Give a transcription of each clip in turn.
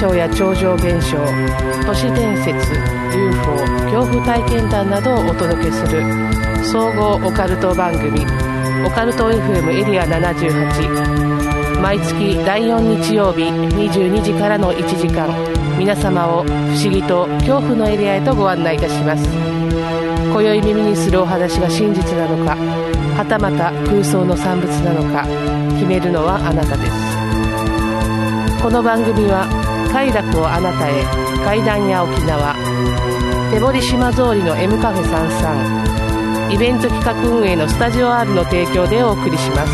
象や超常現象都市伝説 UFO 恐怖体験談などをお届けする総合オカルト番組オカルト FM エリア78毎月第4日曜日22時からの1時間。皆様を不思議と恐怖のエリアへとご案内いたします。今宵耳にするお話が真実なのかはたまた空想の産物なのか決めるのはあなたです。この番組は快楽をあなたへ。階段や沖縄。手堀島通りの M カフェ33イベント企画運営のスタジオ R の提供でお送りします。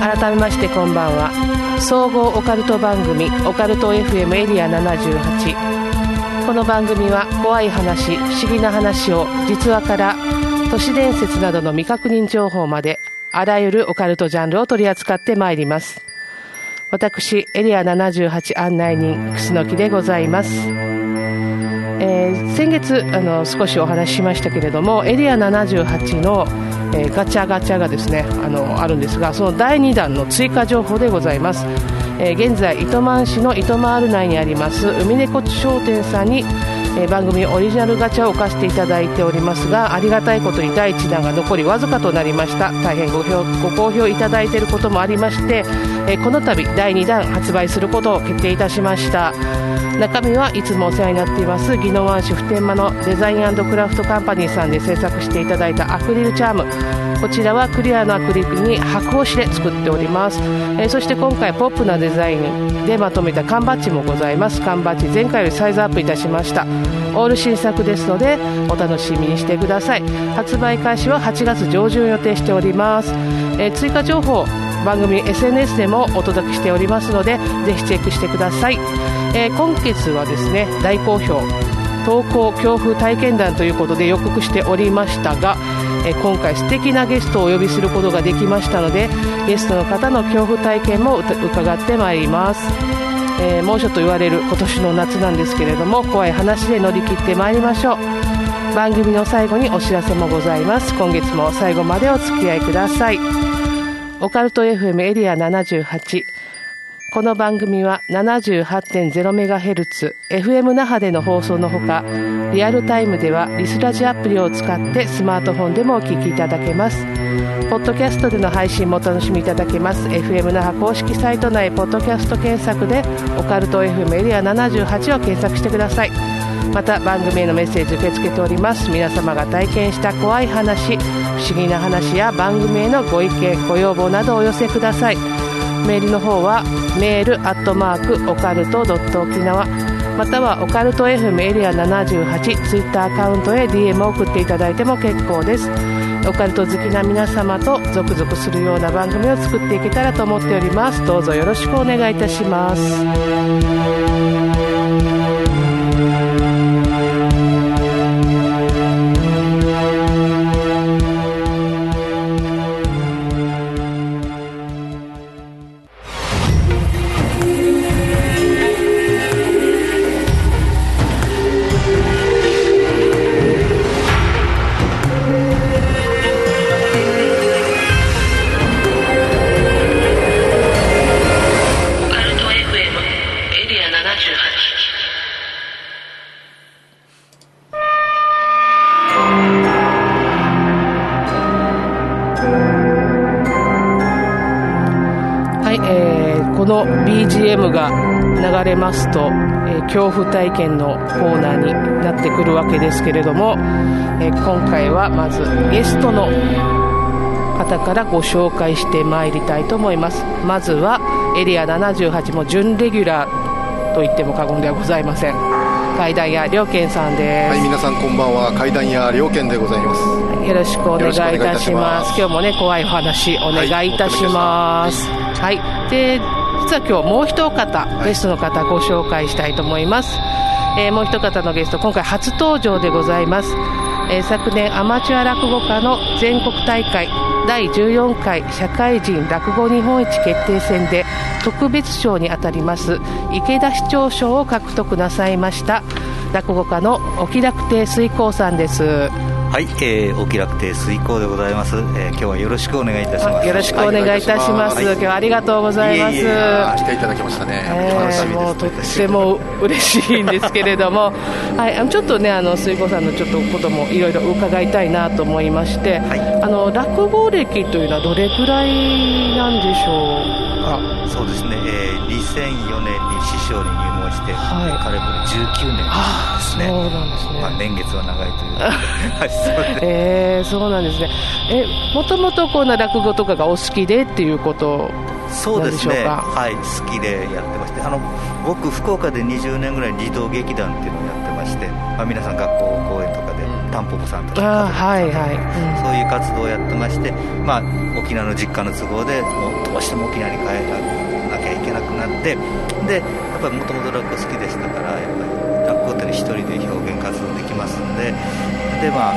改めましてこんばんは。総合オカルト番組オカルト FM エリア78この番組は怖い話不思議な話を実話から都市伝説などの未確認情報まであらゆるオカルトジャンルを取り扱ってまいります。私エリア78案内人楠木でございます。えー、先月あの少しお話ししましたけれどもエリア78の、えー、ガチャガチャがですねあのあるんですがその第2弾の追加情報でございます、えー、現在糸満市の糸満ル内にあります海猫商店さんにえ番組オリジナルガチャを置かせていただいておりますがありがたいことに第1弾が残りわずかとなりました。大変ごご好評いただいていることもありまして、えこの度第2弾発売することを決定いたしました。中身はいつもお世話になっています宜野湾市普天間のデザインクラフトカンパニーさんで制作していただいたアクリルチャーム。こちらはクリアのアクリルに白押しで作っております、えー、そして今回ポップなデザインでまとめた缶バッジもございます。缶バッジ前回よりサイズアップいたしました。オール新作ですのでお楽しみにしてください。発売開始は8月上旬予定しております、えー、追加情報番組 SNS でもお届けしておりますのでぜひチェックしてください、えー、今月はですね大好評投稿恐怖体験談ということで予告しておりましたが、え、今回素敵なゲストをお呼びすることができましたのでゲストの方の恐怖体験も伺ってまいります。えー、猛暑と言われる今年の夏なんですけれども怖い話で乗り切ってまいりましょう。番組の最後にお知らせもございます。今月も最後までお付き合いください。オカルト FM エリア78この番組は 78.0MHz FM 那覇での放送のほかリアルタイムではリスラジアプリを使ってスマートフォンでもお聞きいただけます。ポッドキャストでの配信もお楽しみいただけます。FM 那覇公式サイト内ポッドキャスト検索でオカルト FM エリア78を検索してください。また番組へのメッセージ受け付けております。皆様が体験した怖い話不思議な話や番組へのご意見ご要望などお寄せください。メールの方はメールアットマークオカルトドット沖縄またはオカルト FM エリア78ツイッターアカウントへ DM を送っていただいても結構です。オカルト好きな皆様と続々するような番組を作っていけたらと思っております。どうぞよろしくお願いいたします。ますと、えー、恐怖体験のコーナーになってくるわけですけれども、えー、今回はまずゲストの方からご紹介してまいりたいと思います。まずはエリア78も準レギュラーと言っても過言ではございません。階段屋良健さんです。はい皆さんこんばんは。階段屋良健でございます。よろしくお願いいたします。今日もね怖いお話お願いいたします。はい、はい、で実は今日もう一方ゲストの方ご紹介したいと思います、えー、もう一方のゲスト今回初登場でございます、えー、昨年アマチュア落語家の全国大会第14回社会人落語日本一決定戦で特別賞にあたります池田市長賞を獲得なさいました落語家の沖楽亭水光さんですはい、えー、お気楽亭水耕でございます、えー、今日はよろしくお願いいたします。よろしくお願いいたします、はい、今日はありがとうございます。いえいえ来ていただきましたね、えー、楽しみもうとっても嬉しいんですけれども。はいちょっとねあの水耕さんのちょっとこともいろいろ伺いたいなと思いまして、はい、あの落語歴というのはどれくらいなんでしょう？かそうですね、えー、2004年に師匠に入門して、はい、かれこれ19年ですね。そうなんですね、まあ、年月は長いという。えー、そうなんですね。えもともとこんな落語とかがお好きでっていうことそうですね。はい好きでやってまして。あの僕福岡で20年ぐらい児童劇団っていうのをやってまして、まあ、皆さん学校公演とかでタンポポさんとかはいはい、うん、そういう活動をやってまして、まあ、沖縄の実家の都合でもうどうしても沖縄に帰らなきゃいけなくなってでぱりもともと落語好きでしたからやっぱり落語って一人で表現活動できますんで。でまあ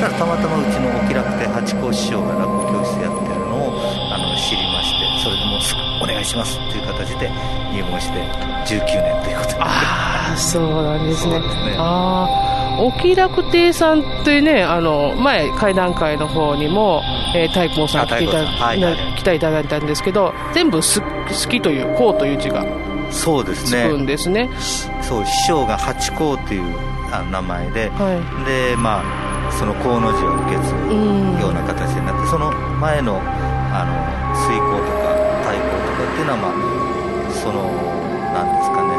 たたまたまうちのお気楽亭八甲師匠が落語教室やってるのをあの知りましてそれでもうお願いしますという形で入門して19年ということで。ああそうなんですね、ね、ああお気楽亭さんってねあの前会談会の方にも、えー、太閤さん来ていた、はいはい、来ていただいたんですけど全部す好きという「こう」という字がそうですね。つくんですね。そう師匠が八甲っていうあ名前で、はい、でまあその甲の字を受け継ぐような形になって、その前のあの水耕とか太鼓とかっていうのはまあそのなんですかね、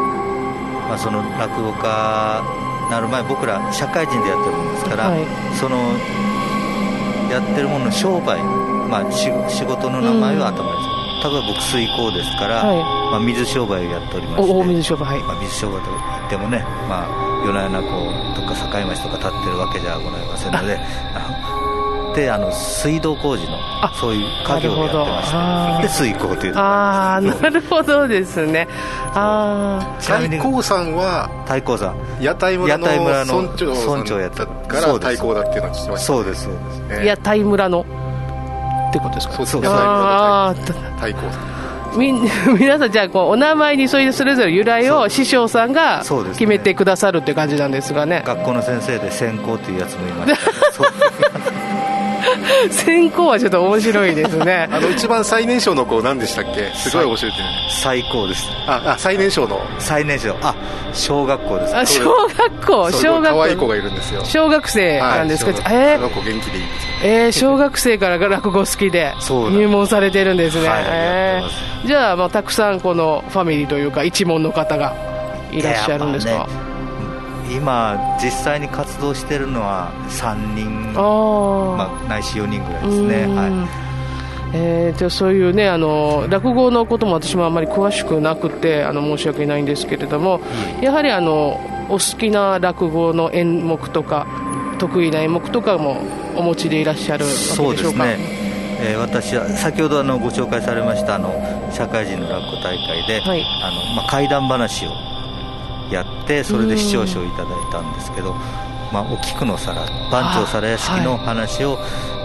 まあ、その落語家なる前僕ら社会人でやってるもんですから、はい、そのやってるものの商売、まあ、仕事の名前は頭に例えば僕水耕ですから、はい、まあ、水商売をやっておりまして水商売、はいまあ、水商売といってもね、まあ、夜な夜なこうとか境町とか立ってるわけじゃございませんのでであの水道工事のそういう家業をやってましてで水耕というああなるほどですね。ああ太閤さんは太閤さん屋台村の村長村長やったから太閤だっていうのは知ってましたそうですそうです、屋台村のってことですかそう太閤さん。み 皆さんじゃあこうお名前にそういうそれぞれ由来を師匠さんが決めてくださるっていう感じなんですがね、ね、学校の先生で専攻っていうやつもいました 先行はちょっと面白いですね。あの一番最年少の子何でしたっけ？すごい教えて最高です。ああ最年少の？最年少。あ小学校です。あ小学校。小学校。可愛い子がいるんですよ。小学生なんですか、はい、えー、子元気でいいです。えー、小学生から落語好きで入門されてるんですね、はい、えー、じゃあ、まあ、たくさんこのファミリーというか一門の方がいらっしゃるんですか、今、実際に活動しているのは3人、まあ、ないし4人ぐらいですね。はい。えー、じゃそういうねあの落語のことも私もあまり詳しくなくてあの申し訳ないんですけれども、うん、やはりあのお好きな落語の演目とか得意な演目とかもお持ちでいらっしゃるわけでしょうか？そうですね。えー、私は先ほどあのご紹介されましたあの社会人の落語大会で、はい、あのまあ、怪談話をやってそれで視聴者をいただいたんですけど、まあ、お菊の皿番長皿屋敷の話を、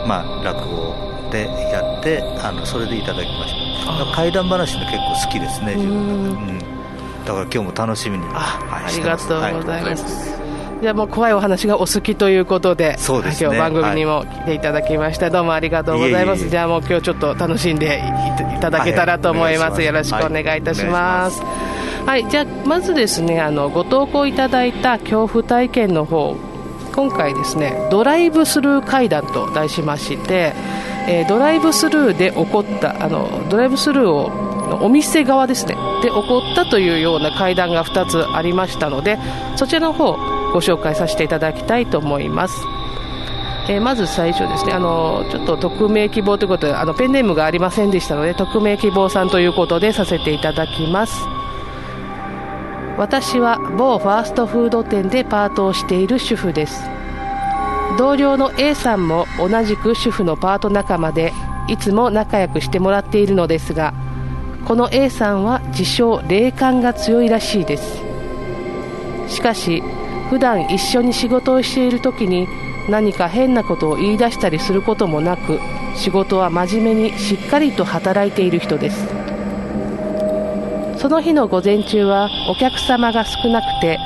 まあ、落語でやってあのそれでいただきました。怪談話も結構好きですね自分、うん、だから今日も楽しみにあ,、はい、ありがとうございます、はい。じゃあもう怖いお話がお好きということで、そうです、ね、今日番組にも来ていただきました、はい、どうもありがとうございます。じゃあもう今日ちょっと楽しんでいただけたらと思います。はい、よろしくお願いいたします。はい、はいじゃまずですねあのご投稿いただいた恐怖体験の方今回ですねドライブスルー会談と題しまして、えー、ドライブスルーで起こったあのドライブスルーをお店側ですねで起こったというような会談が2つありましたのでそちらの方ご紹介させていただきたいと思います。え、まず最初ですねあのちょっと匿名希望ということであのペンネームがありませんでしたので匿名希望さんということでさせていただきます私は某ファーストフード店でパートをしている主婦です。同僚の A さんも同じく主婦のパート仲間でいつも仲良くしてもらっているのですがこの A さんは自称霊感が強いらしいです。しかし普段一緒に仕事をしている時に何か変なことを言い出したりすることもなく仕事は真面目にしっかりと働いている人です。その日の午前中はお客様が少なくて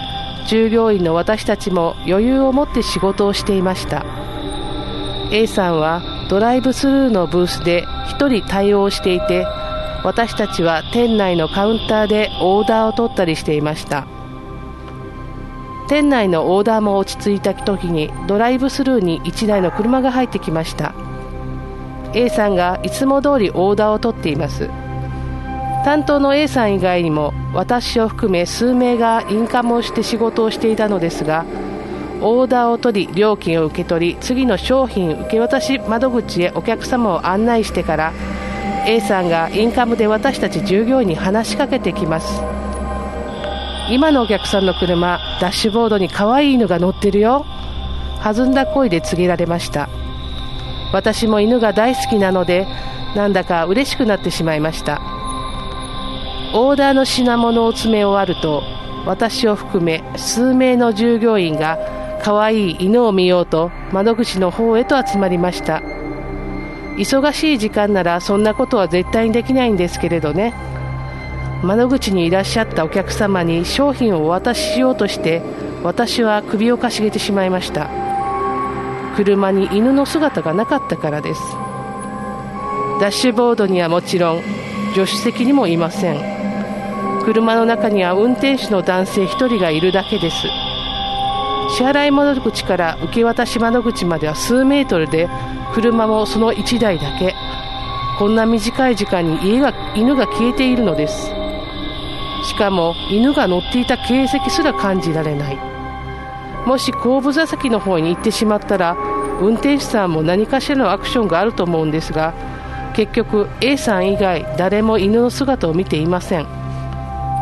従業員の私たちも余裕を持って仕事をしていました。A さんはドライブスルーのブースで1人対応していて私たちは店内のカウンターでオーダーを取ったりしていました。店内のオーダーも落ち着いた時にドライブスルーに1台の車が入ってきました。A さんがいつも通りオーダーを取っています。担当の A さん以外にも私を含め数名がインカムをして仕事をしていたのですがオーダーを取り料金を受け取り次の商品受け渡し窓口へお客様を案内してから A さんがインカムで私たち従業員に話しかけてきます。今のお客さんの車ダッシュボードに可愛い犬が乗ってるよ。弾んだ声で告げられました。私も犬が大好きなのでなんだか嬉しくなってしまいました。オーダーの品物を詰め終わると私を含め数名の従業員が可愛い犬を見ようと窓口の方へと集まりました。忙しい時間ならそんなことは絶対にできないんですけれどね。窓口にいらっしゃったお客様に商品をお渡ししようとして私は首をかしげてしまいました。車に犬の姿がなかったからです。ダッシュボードにはもちろん助手席にもいません。車の中には運転手の男性1人がいるだけです。支払い窓口から受け渡し窓口までは数メートルで車もその1台だけ。こんな短い時間に家が犬が消えているのです。しかも犬が乗っていた形跡すら感じられない。もし後部座席の方に行ってしまったら運転手さんも何かしらのアクションがあると思うんですが結局 A さん以外誰も犬の姿を見ていません。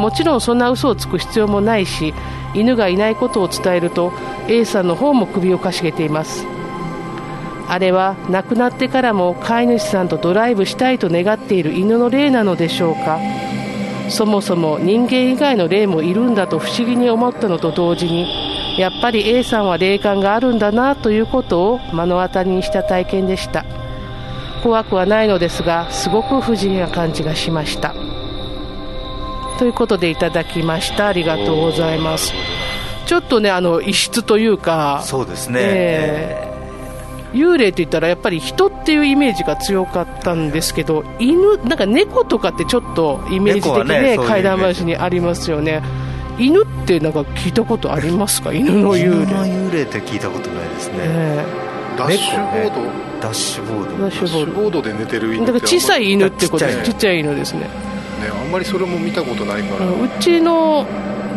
もちろんそんな嘘をつく必要もないし犬がいないことを伝えると A さんの方も首をかしげています。あれは亡くなってからも飼い主さんとドライブしたいと願っている犬の霊なのでしょうか。そもそも人間以外の霊もいるんだと不思議に思ったのと同時にやっぱり A さんは霊感があるんだなということを目の当たりにした体験でした。怖くはないのですがすごく不思議な感じがしました。ということでいただきました。ありがとうございます。ちょっとねあの異質というかそうですね、えー幽霊って言ったらやっぱり人っていうイメージが強かったんですけど犬なんか猫とかってちょっとイメージ的ね怪談話にありますよね。犬ってなんか聞いたことありますか？犬の幽霊。幽霊って聞いたことないですね、えー、ダッシュボード、ダッシュボード。ダッシュボードで寝てる犬だから小さい犬ってことです。ちっちゃい犬ですねねあんまりそれも見たことないから。うちの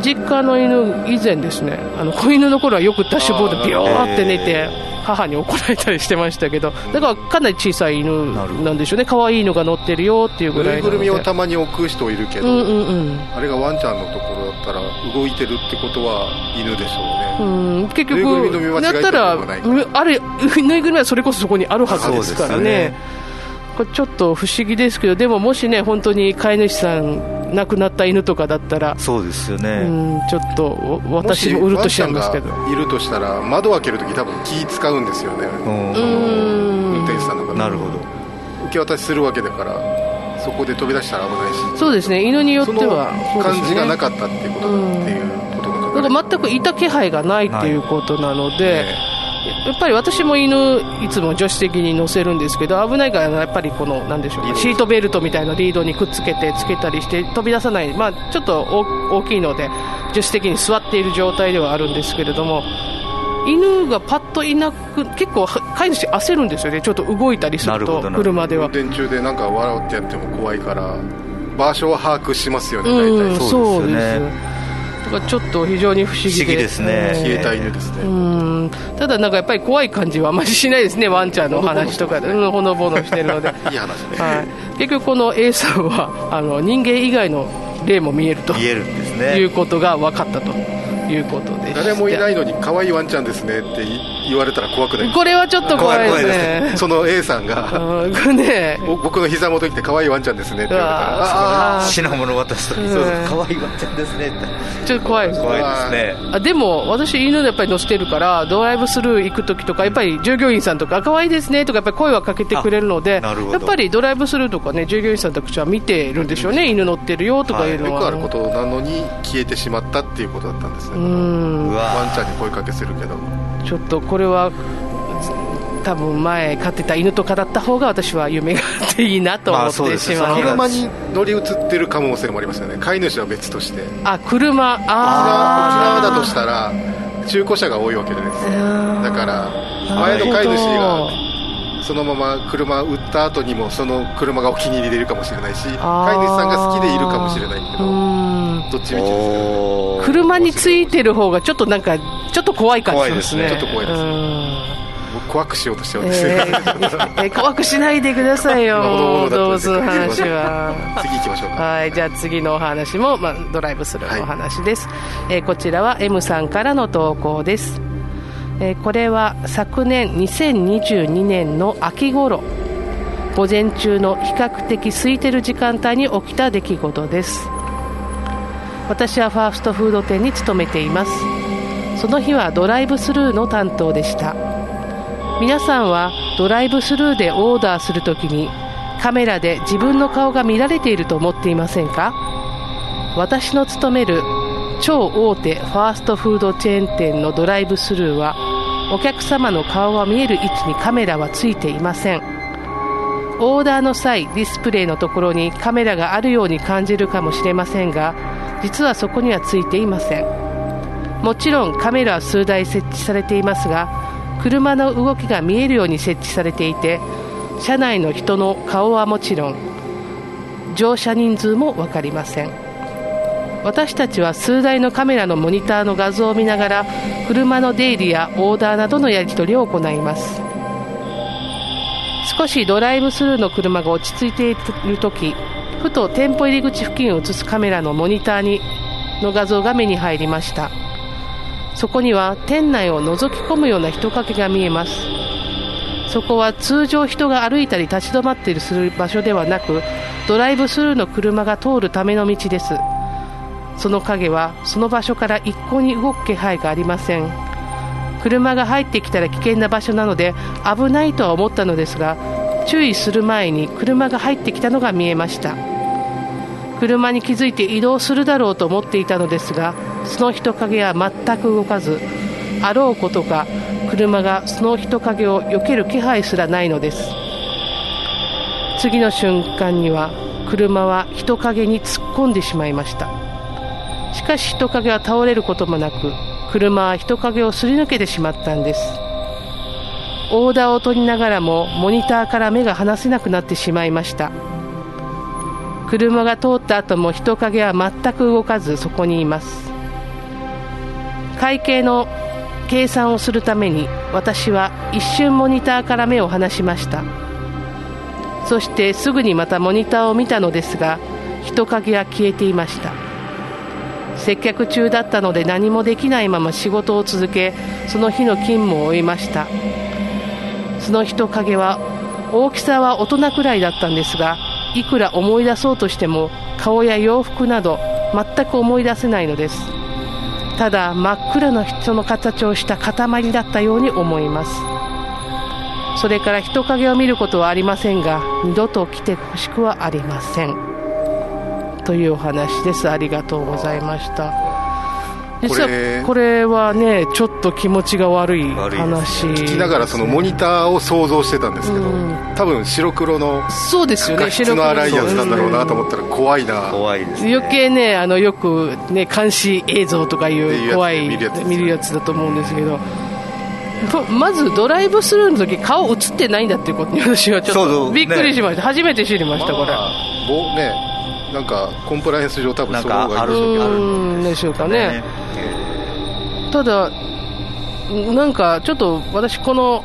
実家の犬以前ですねあの子犬の頃はよくダッシュボードビヨーって寝て母に怒られたりしてましたけどだからかなり小さい犬なんでしょうね。可愛いのが乗ってるよっていうぐらいぬいぐるみをたまに置く人いるけど、うんうんうん、あれがワンちゃんのところだったら動いてるってことは犬でしょうね、うん、結局だったらあれぬいぐるみはそれこそそこにあるはずですからねこれちょっと不思議ですけどでももしね本当に飼い主さん亡くなった犬とかだったらそうですよね、うん、ちょっと私もうるとしちゃうんですけど。いるとしたら窓開けるとき多分気使うんですよね。運転手さんの方なるほど。受け渡しするわけだからそこで飛び出したら危ないし。そうですね犬によっては感じがなかったっていうことだっていうことが全くいた気配がないっていうことなので、やっぱり私も犬、いつも助手席に乗せるんですけど、危ないから、やっぱりこの、なんでしょう、シートベルトみたいなリードにくっつけて、つけたりして、飛び出さない、まあ、ちょっと大きいので、助手席に座っている状態ではあるんですけれども、犬がパッといなく、結構、飼い主焦るんですよね、ちょっと動いたりすると、車では。運転中でなんか笑ってやっても怖いから、場所は把握しますよね、大体。そうですね。ちょっと非常に不思議で。ですね、消えた犬ですね。うん。ただなんかやっぱり怖い感じはあまりしないですねワンちゃんの話とかで。ほのぼのしてるので。いい話ね、はい、結局この A さんはあの人間以外の霊も見えると。見えるんですね。いうことが分かったということで誰もいないのに可愛いワンちゃんですねって言われたら怖くない？これはちょっと怖いですね。その A さんが。ね、僕の膝元に来て可愛いワンちゃんですねって言われたら。品物渡したらそう可愛いワンちゃんですねって。ちょっと怖いです怖いですね。あでも私犬やっぱり乗せてるからドライブスルー行く時とかやっぱり従業員さんとか可愛いですねとかやっぱり声はかけてくれるのでやっぱりドライブスルーとかね従業員さんたちは見てるんでしょうね。犬乗ってるよとかいうのは、はい、よくあることなのに消えてしまったっていうことだったんですね。うん。ワンちゃんに声かけするけどちょっとこれは多分前飼ってた犬とかだった方が私は夢があっていいなと思ってしまう,、車に乗り移ってる可能性もありますよね。飼い主は別としてあ車あ沖縄だとしたら中古車が多いわけですだから前の飼い主がそのまま車売った後にもその車がお気に入りでいるかもしれないし飼い主さんが好きでいるかもしれないけどどっちみちですね車についてる方がちょっとなんかちょっと怖い感じですね。ちょっと怖いです怖くしようとしてるんですね、えー、怖くしないでくださいよ。動物の話は次行きましょうか。はいじゃあ次のお話も、まあ、ドライブするお話です、はい、えー、こちらは M さんからの投稿です。えこれは昨年2022年の秋頃午前中の比較的空いてる時間帯に起きた出来事です。私はファーストフード店に勤めていますその日はドライブスルーの担当でした。皆さんはドライブスルーでオーダーするときにカメラで自分の顔が見られていると思っていませんか？私の勤める超大手ファーストフードチェーン店のドライブスルーはお客様の顔が見える位置にカメラはついていません。オーダーの際ディスプレイのところにカメラがあるように感じるかもしれませんが実はそこにはついていません。もちろんカメラは数台設置されていますが車の動きが見えるように設置されていて車内の人の顔はもちろん乗車人数も分かりません。私たちは数台のカメラのモニターの画像を見ながら車の出入りやオーダーなどのやり取りを行います。少しドライブスルーの車が落ち着いている時ふと店舗入り口付近を映すカメラのモニターにの画像が目に入りました。そこには店内を覗き込むような人影が見えます。そこは通常人が歩いたり立ち止まっているする場所ではなくドライブスルーの車が通るための道です。その影はその場所から一向に動く気配がありません。車が入ってきたら危険な場所なので危ないとは思ったのですが注意する前に車が入ってきたのが見えました。車に気づいて移動するだろうと思っていたのですがその人影は全く動かずあろうことか車がその人影を避ける気配すらないのです。次の瞬間には車は人影に突っ込んでしまいました。しかし人影は倒れることもなく車は人影をすり抜けてしまったんです。オーダーを取りながらもモニターから目が離せなくなってしまいました。車が通った後も人影は全く動かずそこにいます。会計の計算をするために私は一瞬モニターから目を離しました。そしてすぐにまたモニターを見たのですが人影は消えていました。接客中だったので何もできないまま仕事を続けその日の勤務を終えました。その人影は大きさは大人くらいだったんですがいくら思い出そうとしても顔や洋服など全く思い出せないのです。ただ真っ暗な人の形をした塊だったように思います。それから人影を見ることはありませんが二度と来てほしくはありません。というお話です。ありがとうございました。実はこれ。はねちょっと気持ちが悪い話、聞きながらそのモニターを想像してたんですけど、うん、多分白黒のそうですよね。質の荒いやつなんだろうなと思ったら怖いな、怖いです、ね、余計ねあのよくね監視映像とかいう怖い見るやつだと思うんですけど。まずドライブスルーの時顔映ってないんだっていうことに私はちょっとびっくりしました、ね、初めて知りました、これ、まあ、ねなんかコンプライアンス上多分そうがあるんでしょうかね、ただなんかちょっと私この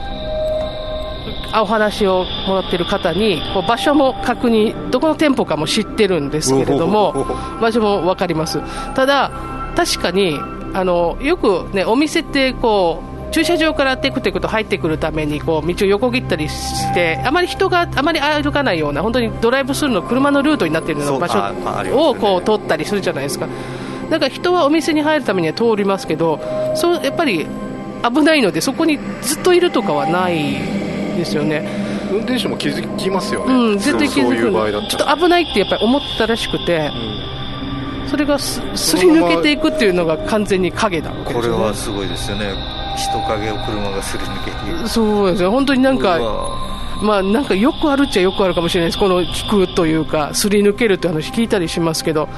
お話をもらってる方に場所も確認どこの店舗かも知ってるんですけれども場所も分かります。ただ確かにあのよくねお店ってこう駐車場からテクテクと入ってくるためにこう道を横切ったりしてあまり人があまり歩かないような本当にドライブスルーの車のルートになっているような場所をこう通ったりするじゃないですかだから人はお店に入るためには通りますけどそうやっぱり危ないのでそこにずっといるとかはないですよね。運転手も気づきますよね、うん、絶対気づくちょっと危ないってやっぱり思ったらしくて、うん、それがすり抜けていくっていうのが完全に影だこれはすごいですよね。人影を車がすり抜けていく。そうですね本当になんかまあ、なんかよくあるっちゃよくあるかもしれないです、この聞くというか、すり抜けるって話聞いたりしますけど、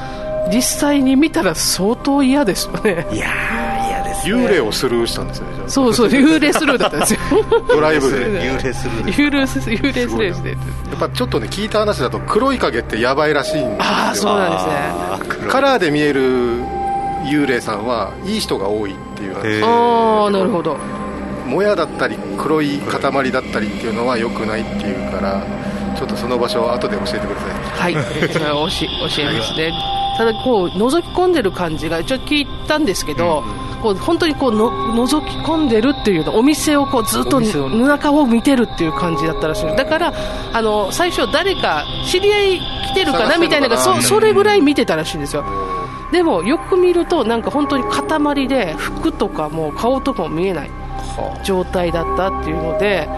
実際に見たら相当嫌ですよね。いや嫌です、ね、幽霊をスルーしたんですよね、そうそう、幽霊スルーだったんですよ。ドライブで。幽霊スルー。幽霊スルー幽霊スルーして。やっぱちょっとね、聞いた話だと、黒い影ってやばいらしいんですよ。ああ、そうなんですね。カラーで見える幽霊さんはいい人が多いっていう話ああなるほどもやだったり黒い塊だったりっていうのはよくないっていうからちょっとその場所を後で教えてくださいはい 教えますねただこう覗き込んでる感じがちょっと聞いたんですけど、うん、こう本当にこうの覗き込んでるっていうのお店をこうずっと中を見てるっていう感じだったらしいだからあの最初誰か知り合い来てるかなみたいなそそれぐらい見てたらしいんですよ。でもよく見るとなんか本当に塊で服とかも顔とかも見えない状態だったっていうので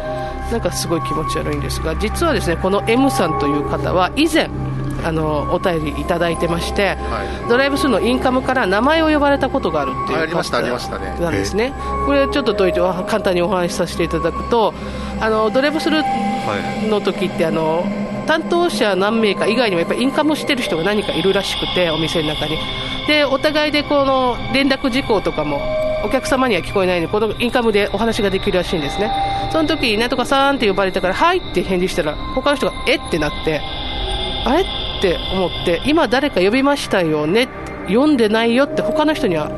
なんかすごい気持ち悪いんですが実はですねこの M さんという方は以前あのお便りいただいてまして、はい、ドライブスルーのインカムから名前を呼ばれたことがあるっていうありましたありましたね。なんですね。これちょっとどうい簡単にお話しさせていただくとあのドライブスルーの時ってあの担当者何名か以外にもやっぱりインカムしてる人が何かいるらしくてお店の中に。でお互いでこの連絡事項とかもお客様には聞こえないのでこのインカムでお話ができるらしいんですね。その時なんとかさんって呼ばれたからはいって返事したら他の人がえ？ってなってあれ？って思って今誰か呼びましたよね？読んでないよって他の人には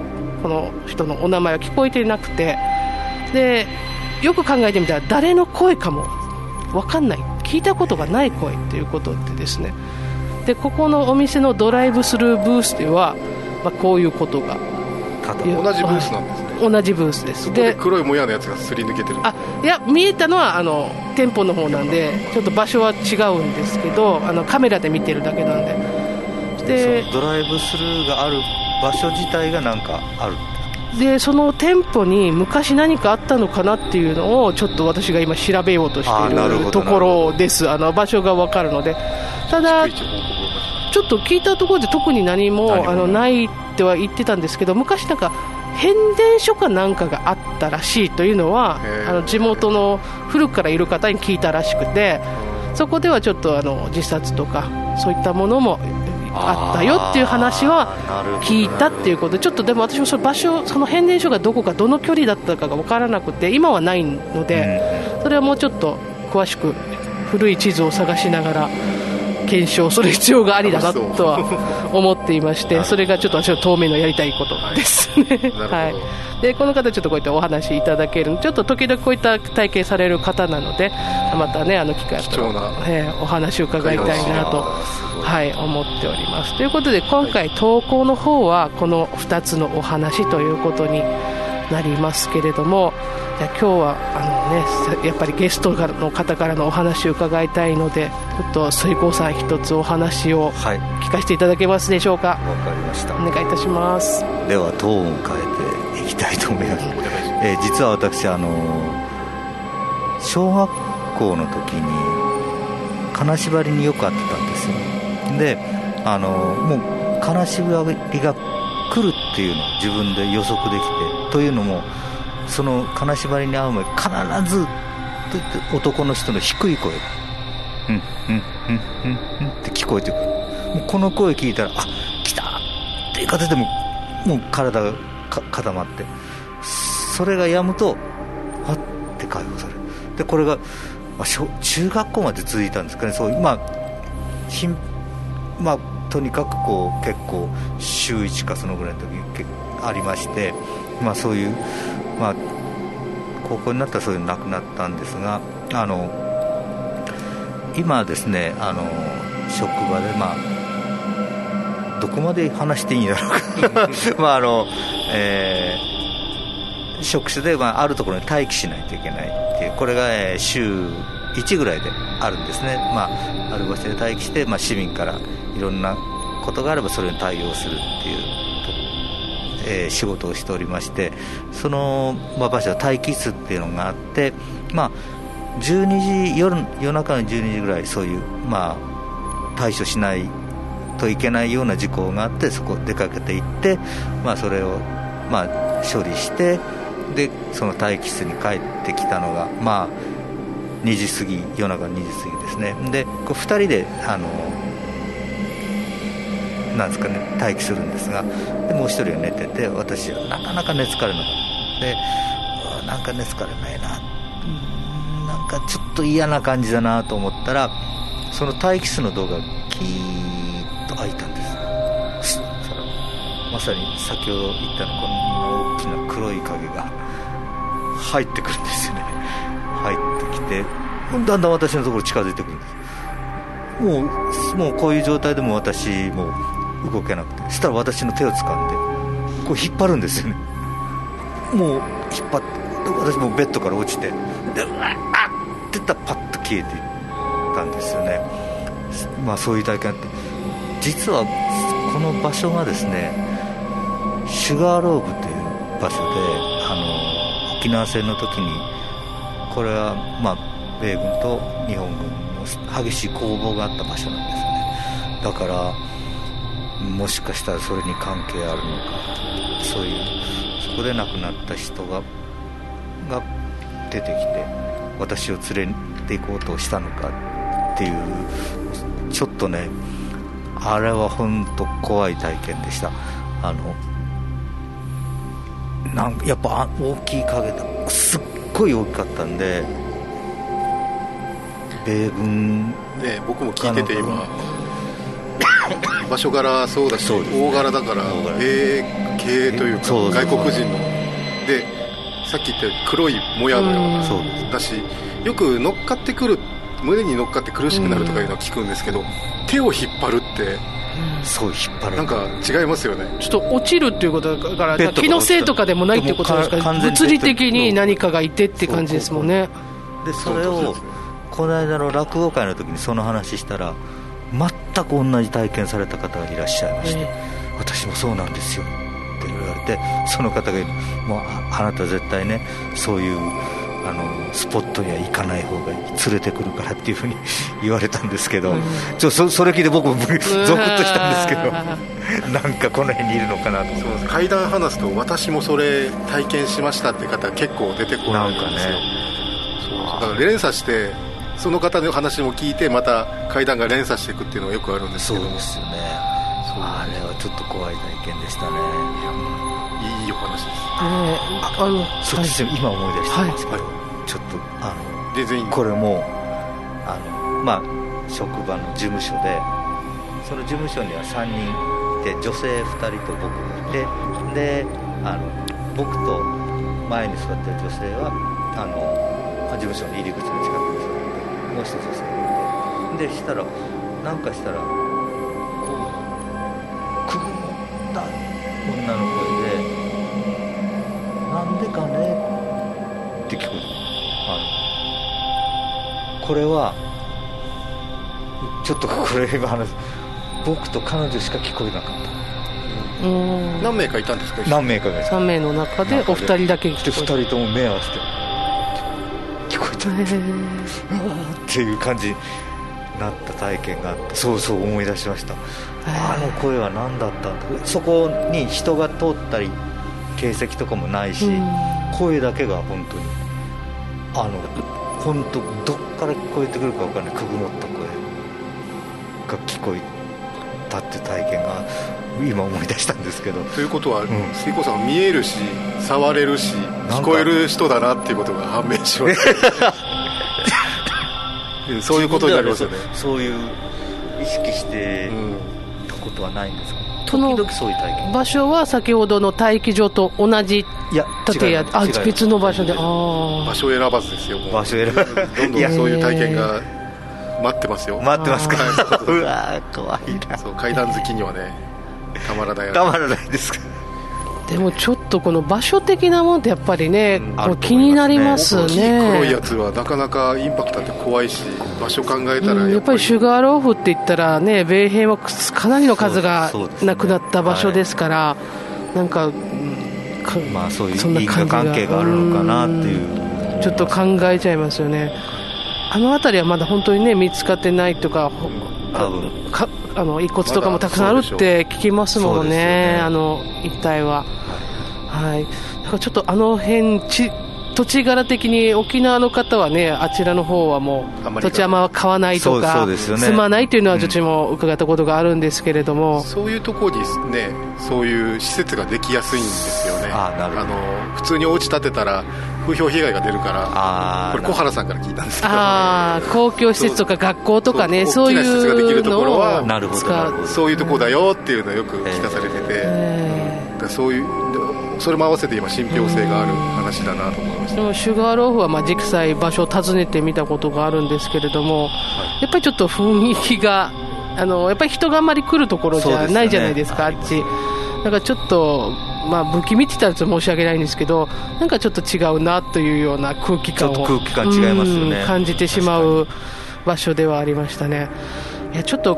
この人のお名前は聞こえていなくて。でよく考えてみたら誰の声かも分かんない。聞いたことがない声っていうことでですね。でここのお店のドライブスルーブースでは、まあ、こういうことが。同じブースなんです同じブースです。で黒いもやのやつがすり抜けてる。あいや見えたのはあの店舗の方なんでちょっと場所は違うんですけどあのカメラで見てるだけなんで。でドライブスルーがある場所自体がなんかある。でその店舗に昔何かあったのかなっていうのをちょっと私が今調べようとしているところです。あの場所が分かるので。ただちょっと聞いたところで特に何も。あのないっては言ってたんですけど昔なんか変電所かなんかがあったらしいというのはあの地元の古くからいる方に聞いたらしくてそこではちょっとあの自殺とかそういったものもあったよっていう話は聞いたっていうことでちょっとでも私もその場所その変電所がどこかどの距離だったかが分からなくて今はないのでそれはもうちょっと詳しく古い地図を探しながら検証する必要がありだなとは思っていましてそれがちょっと私は当面のやりたいことですね、はい、でこの方ちょっとこういったお話いただけるちょっと時々こういった体験される方なのでまたねあの機会あったら、えー、お話を伺いたいなとはい思っております。ということで今回投稿の方はこの2つのお話ということになりますけれども今日はあの、ね、やっぱりゲストの方からのお話を伺いたいのでちょっと水耕さん一つお話を聞かせていただけますでしょうか？わ、はい、かりました。お願いいたします。ではトーンを変えていきたいと思います、えー、実は私あの小学校の時に金縛りによく会ってたんですよ。であのもう金縛りが来るっていうのを自分で予測できてというのもその金縛りに遭う前必ず男の人の低い声。が「うんうんうんうんうん」って聞こえてくるもうこの声聞いたら「あ来た!」っていう形でももう体が固まってそれがやむとあって解放される。でこれが、まあ、小中学校まで続いたんですかね。そうまあひんまあとにかくこう結構週1かそのぐらいの時ありましてまあそういうまあ、高校になったらそういうのなくなったんですがあの今ですねあの職場でまあどこまで話していいんだろうか。まああの、えー、職種で、まあ、あるところに待機しないといけないっていうこれが、えー、週1ぐらいであるんですね、まあ、ある場所で待機して、まあ、市民からいろんなことがあればそれに対応するっていうえー、仕事をしておりましてその、まあ、場所は待機室っていうのがあって、まあ、12時夜夜中の12時ぐらいそういう、まあ、対処しないといけないような事項があってそこ出かけていって、まあ、それを、まあ、処理してでその待機室に帰ってきたのがまあ2時過ぎ夜中の2時過ぎですね。でこう2人であのなんですかね待機するんですがでもう1人は寝てて私はなかなか寝つかれなかったでなんか寝つかれないな。なんかちょっと嫌な感じだなと思ったらその待機室の動画がキーッと開いたんです。まさに先ほど言ったのこの大きな黒い影が入ってくるんですよね。入ってきてだんだん私のところ近づいてくるんです。もうもうこういう状態でも私もう動けなくて。そしたら私の手を掴んでこう引っ張るんですよね。もう引っ張って私もベッドから落ちてでうわっって言ったらパッと消えていったんですよね。まあそういう体験って実はこの場所がですねシュガーローブという場所であの沖縄戦の時にこれはまあ米軍と日本軍の激しい攻防があった場所なんですよね。だからもしかしたらそれに関係あるのかそういうそこで亡くなった人がが出てきて私を連れて行こうとしたのかっていうちょっとねあれは本当怖い体験でした。あのなんやっぱ大きい影だ。すっごい大きかったんで米軍ね僕も聞いてて今場所柄そうだし大柄だから米系というか外国人の。でさっき言ったように黒いもやのようなだしよく乗っかってくる胸に乗っかって苦しくなるとかいうのは聞くんですけど手を引っ張るってそう引っ張る。なんか違いますよね。ちょっと落ちるっていうことだから気のせいとかでもないってことですか？物理的に何かがいてって感じですもんね。でそれをこの間の落語会の時にその話したら全く同じ体験された方がいらっしゃいまして、私もそうなんですよって言われてその方がもうあなた絶対ねそういうあのスポットには行かない方がいい連れてくるからっていうふうに 言われたんですけど、うん、ちょそそれ聞いて僕も ゾクッとしたんですけどなんかこの辺にいるのかなと。そう階段話すと私もそれ体験しましたって方結構出てこないんですよ、ね、そう。だから連鎖してその方の話も聞いてまた階段が連鎖していくっていうのがよくあるんですけどそうですよね。あれはちょっと怖い体験でしたね。いいお話です、えー、あのそうですよ、はい、今思い出したんですけど、はい、ちょっとあの全然これもあのまあ職場の事務所でその事務所には3人で女性2人と僕がいてであの僕と前に座ってる女性はあの事務所の入り口の近くにもう一つ女性がいてでしたらなんかしたらこうくぐった女の声で「なんでかね?」って聞こえたあのこれはちょっとこれ今話す。僕と彼女しか聞こえなかった。何名かいたんですか？何名かが3名の中でお二人だけ聞こえ2人とも目合わせて っていう感じになった体験があってそうそう思い出しました。あの声は何だった？んだそこに人が通ったり形跡とかもないし、声だけが本当にあの本当どっから聞こえてくるか分からない。くぐもった声が聞こえたっていう体験が今思い出したんですけど。ということは、うん、水耕さん見えるし触れるし聞こえる人だなっていうことが判明しました。そういうことになりますよね。そういう意識してたことはないんですか、うん、そういう体験。場所は先ほどの待機場と同じいや建屋あ別の場所で。あ場所選ばずですよ場所選ばず。どんどんそういう体験が待ってますよ。待ってますか？うわ怖いな。そう階段好きにはねたまらないたまらないですか？でもちょっとこの場所的なもんってやっぱりね、うん、気になりますね。黒いやつはなかなかインパクトあって怖いし場所考えたらやっぱり。シュガーローフって言ったらね米兵はかなりの数がなくなった場所ですから、ねはい、なんかまあそういう因果関係があるのかなっていう。ちょっと考えちゃいますよねあの辺りはまだ本当にね見つかってないとか多分。かあの遺骨とかもたくさんあるって聞きますもんね、ね。あの一帯は。はい、だかからちょっとあの辺ち土地柄的に沖縄の方はね、あちらの方はもう、土地山は買わないとか、ね、住まないというのは、私も伺ったことがあるんですけれども、うん、そういうところにね、そういう施設ができやすいんですよね、あの普通にお家建てたら、風評被害が出るから、これ、小原さんから聞いたんですけど、あ公共施設とか学校とかね、そういう施設ができるところは、なるほどそういうところだよっていうのをよく聞かされてて、そういうそれも合わせて今、信憑性がある話だなと思いましでもシュガーローフはまあ実際、場所を訪ねてみたことがあるんですけれども、はい、やっぱりちょっと雰囲気が、あのやっぱり人があんまり来るところじゃないじゃないですか、すね、あっち。だからちょっとまあ、不気味って言ったら申し訳ないんですけどなんかちょっと違うなというような空気感を空気感違いますよね。感じてしまう場所ではありましたね。いやちょっと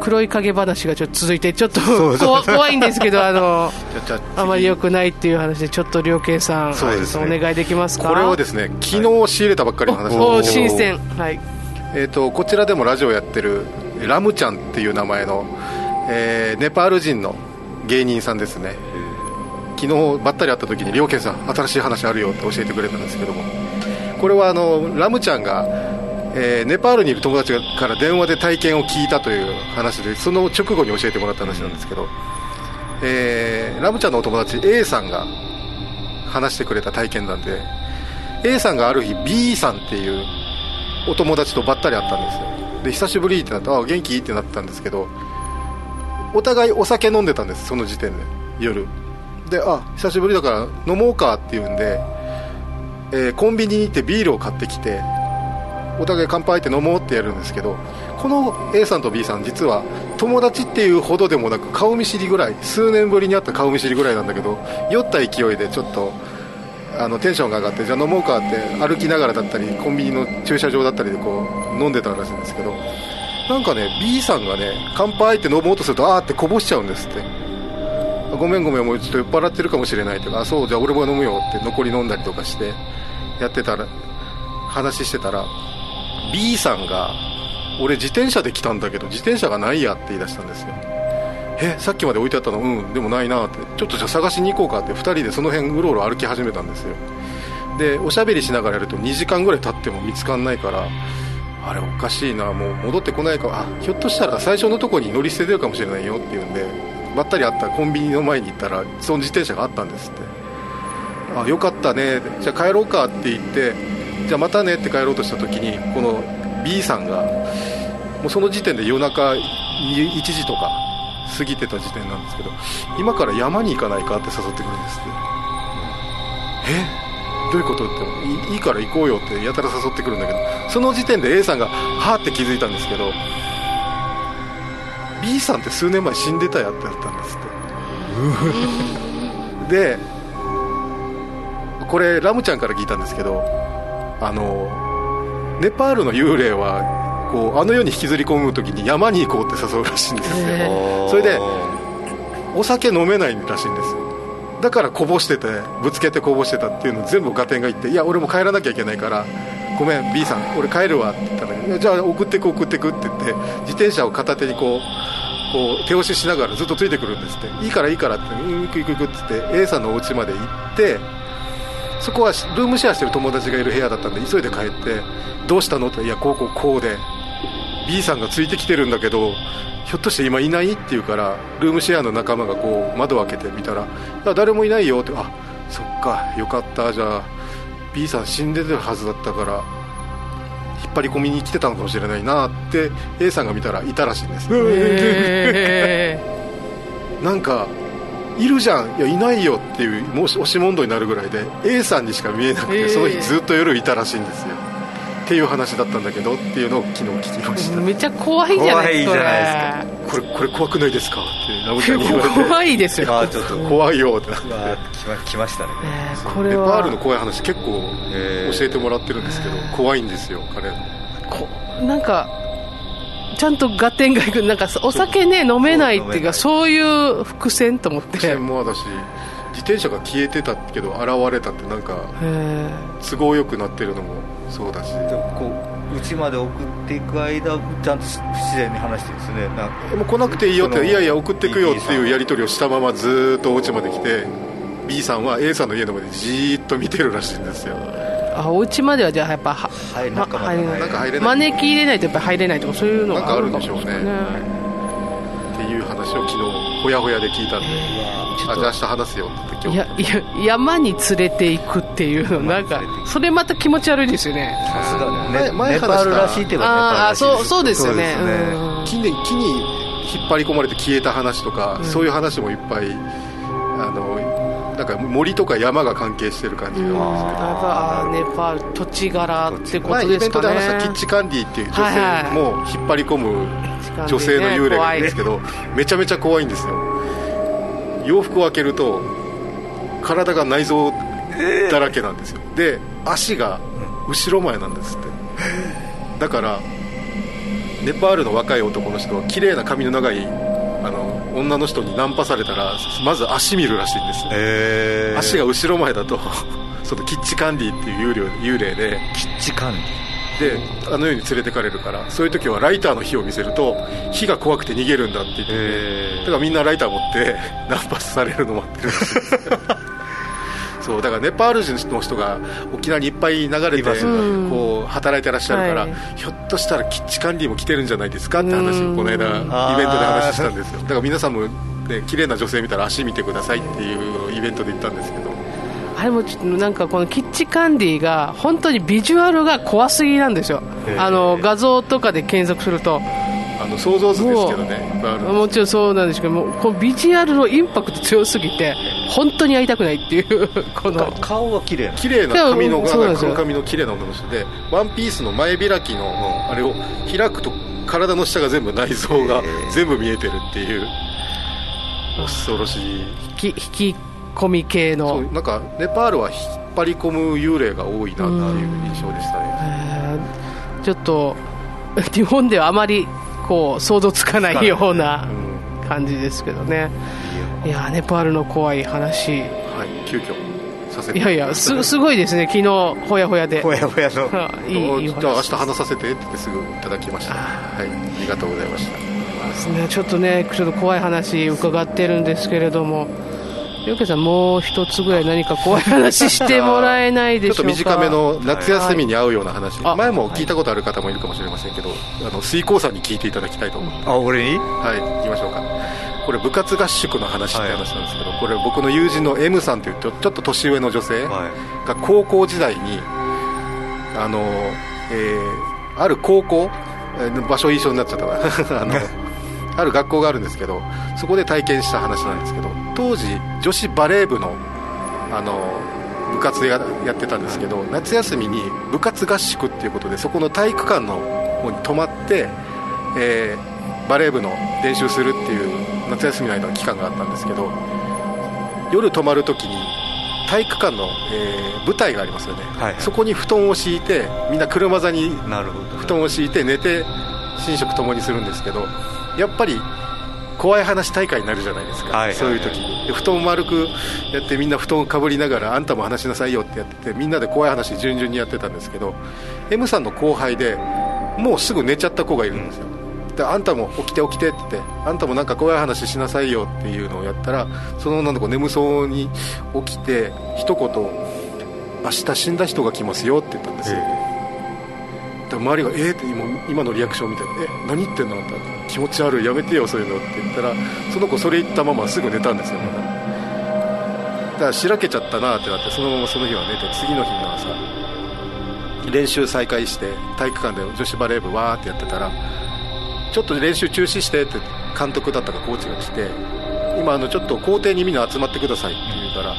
黒い影話がちょっと続いて、ちょっと 怖いんですけど、あのあまり良くないっていう話で、ちょっと両慶さん、そうです、ね、お願いできますか？これはですね昨日仕入れたばっかりの話なんです。新鮮、はい。えーと、こちらでもラジオやってるラムちゃんっていう名前の、えー、ネパール人の芸人さんですね。昨日ばったり会った時に両慶さん新しい話あるよって教えてくれたんですけども。これはあのラムちゃんがえー、ネパールにいる友達から電話で体験を聞いたという話でその直後に教えてもらった話なんですけど、えー、ラムちゃんのお友達 A さんが話してくれた体験談で A さんがある日 B さんっていうお友達とばったり会ったんですよ。で久しぶりってなってあ元気？ってなったんですけどお互いお酒飲んでたんですその時点で夜。であ久しぶりだから飲もうかっていうんで、えー、コンビニに行ってビールを買ってきてお互い乾杯って飲もうってやるんですけどこの A さんと B さん実は友達っていうほどでもなく顔見知りぐらい数年ぶりに会った顔見知りぐらいなんだけど酔った勢いでちょっとあのテンションが上がってじゃあ飲もうかって歩きながらだったりコンビニの駐車場だったりでこう飲んでたらしいんですけどなんかね B さんがね乾杯って飲もうとするとあーってこぼしちゃうんですって。ごめんごめんもうちょっと酔っ払ってるかもしれないとかそうじゃあ俺も飲むよって残り飲んだりとかしてやってたら話してたら B さんが俺自転車で来たんだけど自転車がないやって言い出したんですよ。えさっきまで置いてあったの？うんでもないなって。ちょっとじゃあ探しに行こうかって2人でその辺うろうろ歩き始めたんですよ。でおしゃべりしながらやると2時間ぐらい経っても見つかんないからあれおかしいなもう戻ってこないかあひょっとしたら最初のとこに乗り捨ててるかもしれないよっていうんでばったり会ったコンビニの前に行ったらその自転車があったんですって。あよかったね。じゃあ帰ろうかって言ってじゃあまたねって帰ろうとした時にこの B さんがもうその時点で夜中1時とか過ぎてた時点なんですけど今から山に行かないかって誘ってくるんですって。え？どういうことっていいから行こうよってやたら誘ってくるんだけどその時点で A さんがはーって気づいたんですけど B さんって数年前死んでたやってやったんですって。でこれラムちゃんから聞いたんですけどあのネパールの幽霊はこうあの世に引きずり込む時に山に行こうって誘うらしいんですよ。それでお酒飲めないらしいんです。だからこぼしててぶつけてこぼしてたっていうのを全部ガテンが言っていや俺も帰らなきゃいけないからごめん B さん俺帰るわって言ったらじゃあ送ってく送ってくって言って自転車を片手にこうこう手押ししながらずっとついてくるんですって。いいからいいからって行く行く行くって言って A さんのお家まで行ってそこはルームシェアしてる友達がいる部屋だったんで急いで帰ってどうしたのっていやこうこうこうで B さんがついてきてるんだけどひょっとして今いないって言うからルームシェアの仲間がこう窓を開けてみたら誰もいないよってあそっかよかったじゃあ B さん死んでるはずだったから引っ張り込みに来てたのかもしれないなって A さんが見たらいたらしいんです、えー、なんかいるじゃんいやいないよっていうもし押し問答になるぐらいで A さんにしか見えなくて、えー、その日ずっと夜いたらしいんですよっていう話だったんだけどっていうのを昨日聞きました。めっちゃ怖いじゃないですか。これこれ怖くないですか？ってナムちゃんに怖いですよ。あちょっと怖いよって。なって来ましたね、えー、これは。ネパールの怖い話結構教えてもらってるんですけど、怖いんですよ彼こなんかちゃんと合点がいくなんかお酒ね飲めないっていうかそうい。う伏線と思って。伏線もだし自転車が消えてたけど現れたってなんか都合よくなってるのもそうだし。こう家まで送っていく間ちゃんと自然に話してですね。もう来なくていいよっていやいや送っていくよっていうやり取りをしたままずっとお家まで来て B さんは A さんの家の前でじーっと見てるらしいんですよ。あお家まではじゃあやっぱは入中までなんか入れない。招き入れないとやっぱ入れないとかそういうのがあるんでしょうね。っていう話を昨日ほやほやで聞いたんであじゃあ明日話すよっていやいや山に連れていくっていうのなんかそれまた気持ち悪いですよね。さすがね。前前ネパールら。しいってあそうそうですよね。そうですね。うん。木に木に引っ張り込まれて消えた話とか、そういう話もいっぱいあのなんか森とか山が関係してる感じが、うんやっぱあネパール土地柄ってこと前イベントですかねで話したキッチカンディっていう女性も引っ張り込む女性の幽霊がいるんですけど、めちゃめちゃ怖いんですよ洋服を開けると体が内臓だらけなんですよ。で足が後ろ前なんですって。だからネパールの若い男の人は綺麗な髪の長いあの女の人にナンパされたらまず足見るらしいんです。よへー。足が後ろ前だと そのキッチカンディっていう幽霊幽霊で。キッチカンであの世に連れてかれるからそういう時はライターの火を見せると火が怖くて逃げるんだって言ってだからみんなライター持って ナンパされるの待ってるらしいです そうだからネパール人の人が沖縄にいっぱい流れてこう働いてらっしゃるから、はい。ひょっとしたらキッチ管理も来てるんじゃないですかって話うん。をこの間イベントで話したんですよ。だから皆さんも、ね、綺麗な女性見たら足見てくださいっていうイベントで言ったんですけどあれもちょっとなんかこのキッチカンディが本当にビジュアルが怖すぎなんですよ。あの画像とかで検索すると。あの想像図ですけどね。いっぱいあるんですもちろんそうなんですけどもこのビジュアルのインパクト強すぎて本当に会いたくないっていう この。顔は綺麗な。綺麗な髪の髪の綺麗な女の人でワンピースの前開きのあれを開くと体の下が全部内臓が全部見えてるっていう。恐ろしい。引き引き込み系そのうなんかネパールは引っ張り込む幽霊が多いなっていう印象でしたね。えーちょっと 日本ではあまりこう想像つかないようなうん。感じですけどね。いや。ネパールの怖い話。はい。急遽させて。いやいやすすごいですね。昨日ほやほやで。ほやほやの。は いいいいじゃあ明話日話させてって言ってすぐいただきました。はい。ありがとうございました。ですね。ちょっとねちょっと怖い話伺ってるんですけれどもよけさんもう一つぐらい何か怖い話してもらえないでしょうか？ちょっと短めの夏休みに合うような話、はい。前も聞いたことある方もいるかもしれませんけど、あの水耕さんに聞いていただきたいと思って、あ俺にはい、行きましょうか。これ部活合宿の話って話なんですけど、これ僕の友人の M さんというちょちょっと年上の女性はが高校時代に、あの、えーある高校、えー場所一緒になっちゃったな あの、ある学校があるんですけど、そこで体験した話なんですけど、当時女子バレー部の、あの、部活ややってたんですけど夏休みに部活合宿っていうことでそこの体育館の方に泊まって、えーバレー部の練習するっていう夏休みの間の期間があったんですけど夜泊まるときに体育館の、えー舞台がありますよね、はいそこに布団を敷いてみんな車座に布団を敷いて寝て寝食ともにするんですけどやっぱり怖い話大会になるじゃないですか、そういう時に。で布団を丸くやってみんな布団をかぶりながらあんたも話しなさいよってやっててみんなで怖い話順々にやってたんですけど M さんの後輩でもうすぐ寝ちゃった子がいるんですよ、であんたも起きて起きてって言ってあんたもなんか怖い話しなさいよっていうのをやったらその女の子眠そうに起きて一言明日死んだ人が来ますよって言ったんですよ、で周りがえーって今今のリアクションみたいなえ何言ってんのあんた。気持ち悪いやめてよそういうの。って言ったらその子それ言ったまますぐ寝たんですよまだ。だからしらけちゃったなってなってそのままその日は寝て次の日の朝練習再開して体育館で女子バレー部わーってやってたらちょっと練習中止してって監督だったかコーチが来て今あのちょっと校庭にみんな集まってくださいって言うから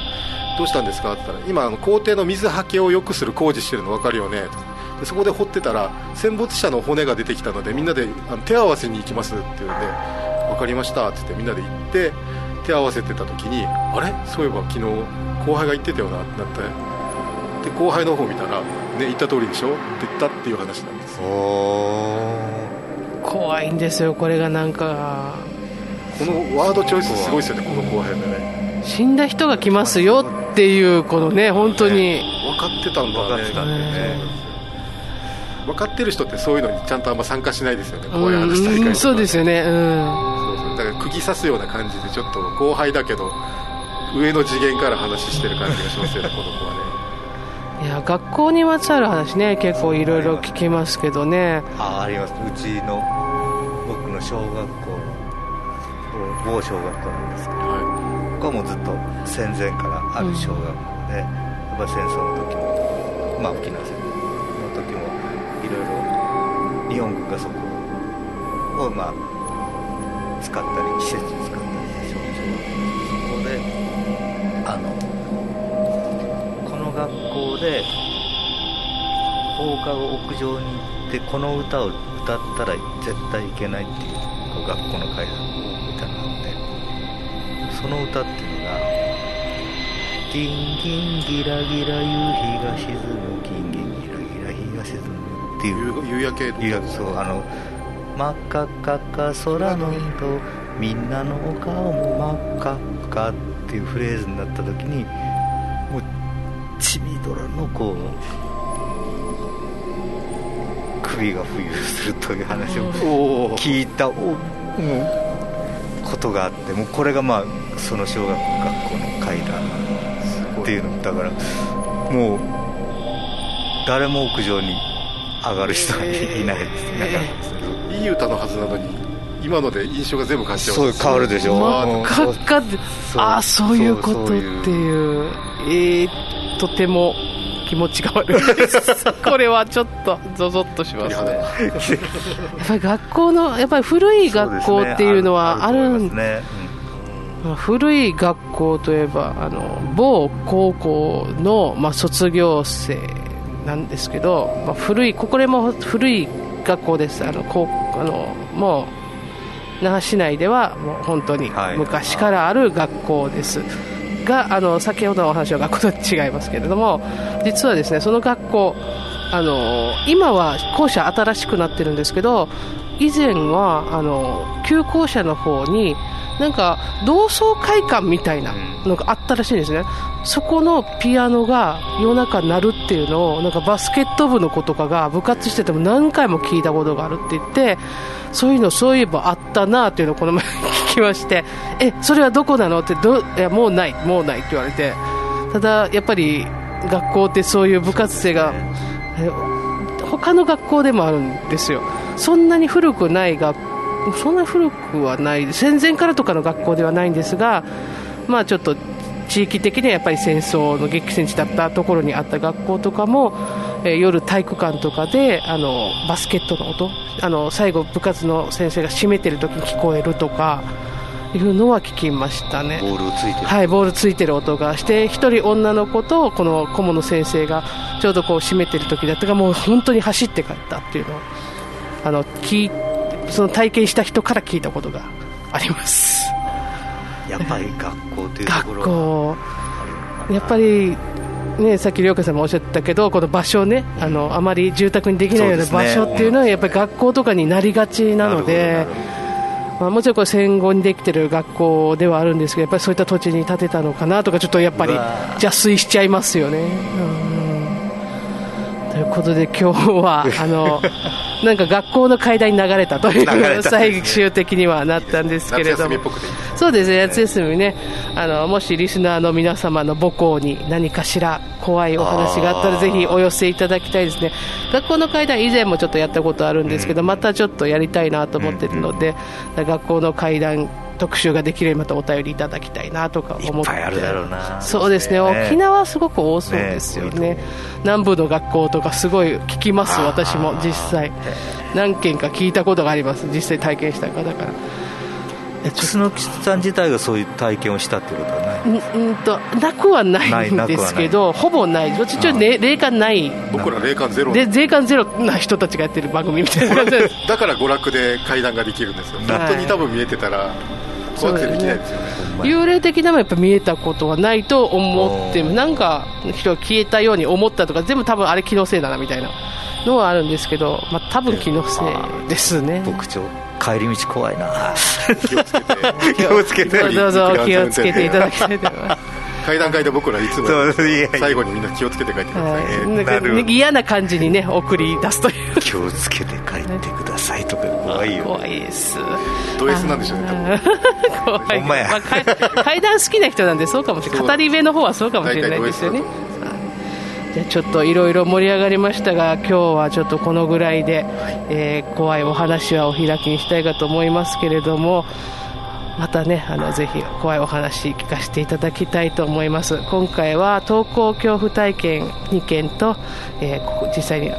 どうしたんですかって言ったら今あの校庭の水はけを良くする工事してるの分かるよねって。でそこで掘ってたら戦没者の骨が出てきたのでみんなであの手合わせに行きますって言うんで分かりましたって言ってみんなで行って手合わせてた時にあれ？そういえば昨日後輩が言ってたよなってなって。で後輩の方見たら、ね、言った通りでしょ？って言ったっていう話なんです。お怖いんですよこれがなんか。このワードチョイスすごいですよねこの後編でね。死んだ人が来ますよっていうこのね本当に。分かってたんだね。分かってたんだよね分かってる人ってそういうのにちゃんとあんま参加しないですよね。こういううん話大会とかそうですよね。うん。そう。そうだから釘刺すような感じでちょっと後輩だけど上の次元から話してる感じがしますよねこの子はね。いや学校にまつわる話ね結構いろいろ聞きますけどね。ああります。うちの僕の小学校某小学校なんですけど、はい、ここはもうずっと戦前からある小学校で、うん、やっぱ戦争の時もまあ沖縄戦ろ日本軍がそこをまあ使ったり施設に使ったりして小学校そこであのこの学校で放課後屋上に行ってこの歌を歌ったら絶対いけないっていうこう学校の階段歌があってその歌っていうのが「ギンギンギラギラ夕日が沈むギっていう。夕焼け夕焼けそうあの真っ赤っかか空の色みんなのお顔も真っ赤っかっていうフレーズになった時にもうちびドラのこう首が浮遊するという話を聞いたお、うん、ことがあってもうこれがまあその小学校の階段っていうのだからもう誰も屋上に上がる人はいないですね、えーいい歌のはずなのに今ので印象が全部変わっちゃうそう変わるでしょ。真っ赤っかってああそういうことっていう。えー、とても気持ちが悪いです。これはちょっとゾゾッとしますね。やっぱり学校のやっぱり古い学校っていうのはあるんですね。古い学校といえばあの某高校の、まあ、卒業生なんですけど、まあ、古いこれも古い学校です。あのこうあのもう那覇市内ではもう本当に昔からある学校です、はい、があの先ほどのお話の学校と違いますけれども実はですねその学校あの今は校舎新しくなってるんですけど以前はあの旧校舎の方になんか同窓会館みたいなのがあったらしいんですね、そこのピアノが夜中鳴るっていうのをなんかバスケット部の子とかが部活してても何回も聞いたことがあるって言ってそういうのそういえばあったなっていうのをこの前聞きましてえそれはどこなのってどいやもうないもうないって言われて。ただやっぱり学校ってそういう部活生が他の学校でもあるんですよそんなに古くない学そんな古くはない戦前からとかの学校ではないんですがまあちょっと地域的にはやっぱり戦争の激戦地だったところにあった学校とかも、えー、夜体育館とかであのバスケットの音あの最後部活の先生が閉めてる時に聞こえるとかいうのは聞きましたね。ボールついてる。はいボールついてる音がして一人女の子とこの顧問の先生がちょうどこう閉めてる時だったからもう本当に走って帰ったっていうのをあの聞その体験した人から聞いたことがあります。やっぱり学校というところ学校。やっぱりね、さっき涼香さんもおっしゃったけどこの場所ねあのあまり住宅にできないような場所っていうのはやっぱり学校とかになりがちなので。まあ、もちろん戦後にできてる学校ではあるんですけどやっぱりそういった土地に建てたのかなとかちょっとやっぱり邪推しちゃいますよね。ということで今日は あのなんか学校の階段に流れたという最終的にはなったんですけれども。そうですね夏休みね。あのもしリスナーの皆様の母校に何かしら怖いお話があったらぜひお寄せいただきたいですね。学校の階段以前もちょっとやったことあるんですけど、またちょっとやりたいなと思ってるので、学校の階段特集ができればまたお便りいただきたいなとか思って。そうですね、ね、沖縄すごく多そうですよね、ね、南部の学校とかすごい聞きます私も実際。何件か聞いたことがあります。実際体験した方から。楠木さん自体がそういう体験をしたっていうことはない？うんとなくはないんですけどほぼない。どっちちょ霊感ない。僕ら霊感ゼロ。で霊感ゼロな人たちがやってる番組みたいな だから娯楽で会談ができるんですよ。本当に多分見えてたら怖くてできないですよね。幽霊的なもやっぱ見えたことはないと思ってなんか人が消えたように思ったとか全部多分あれ気のせいだなみたいなのはあるんですけど、まあ、多分気のせいですね。特徴帰り道怖いな。気をつけて。気をつけて。どうぞ気をつけていただきたいと思います階段階で僕らいつも最後にみんな気をつけて帰ってください、嫌な感じにね送り出すという。気をつけて帰ってくださいとか怖いよ怖いです。ド S なんでしょうね怖い、まあ、階段好きな人なんでそうかもしれない語り部の方はそうかもしれない。ですよねじゃちょっといろいろ盛り上がりましたが今日はちょっとこのぐらいで、えー、怖いお話はお開きにしたいかと思いますけれどもまたねあのぜひ怖いお話聞かせていただきたいと思います今回は登校恐怖体験2件と、えー、実際に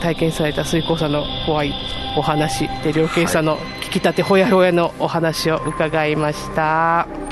体験された水耕さんの怖いお話で両計さんの聞きたてほやほやのお話を伺いました。はい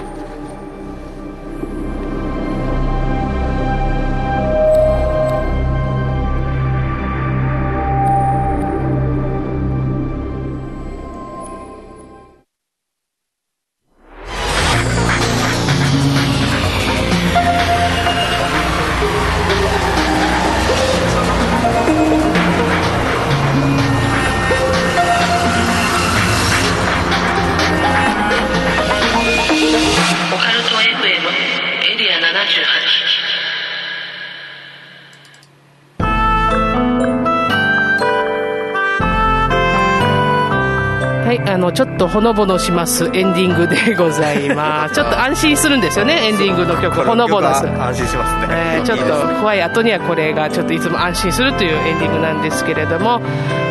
とほのぼのしますエンディングでございます。ちょっと安心するんですよねエンディングの曲ほのぼのする。安心しますね、えー、ちょっと怖い後にはこれがちょっといつも安心するというエンディングなんですけれども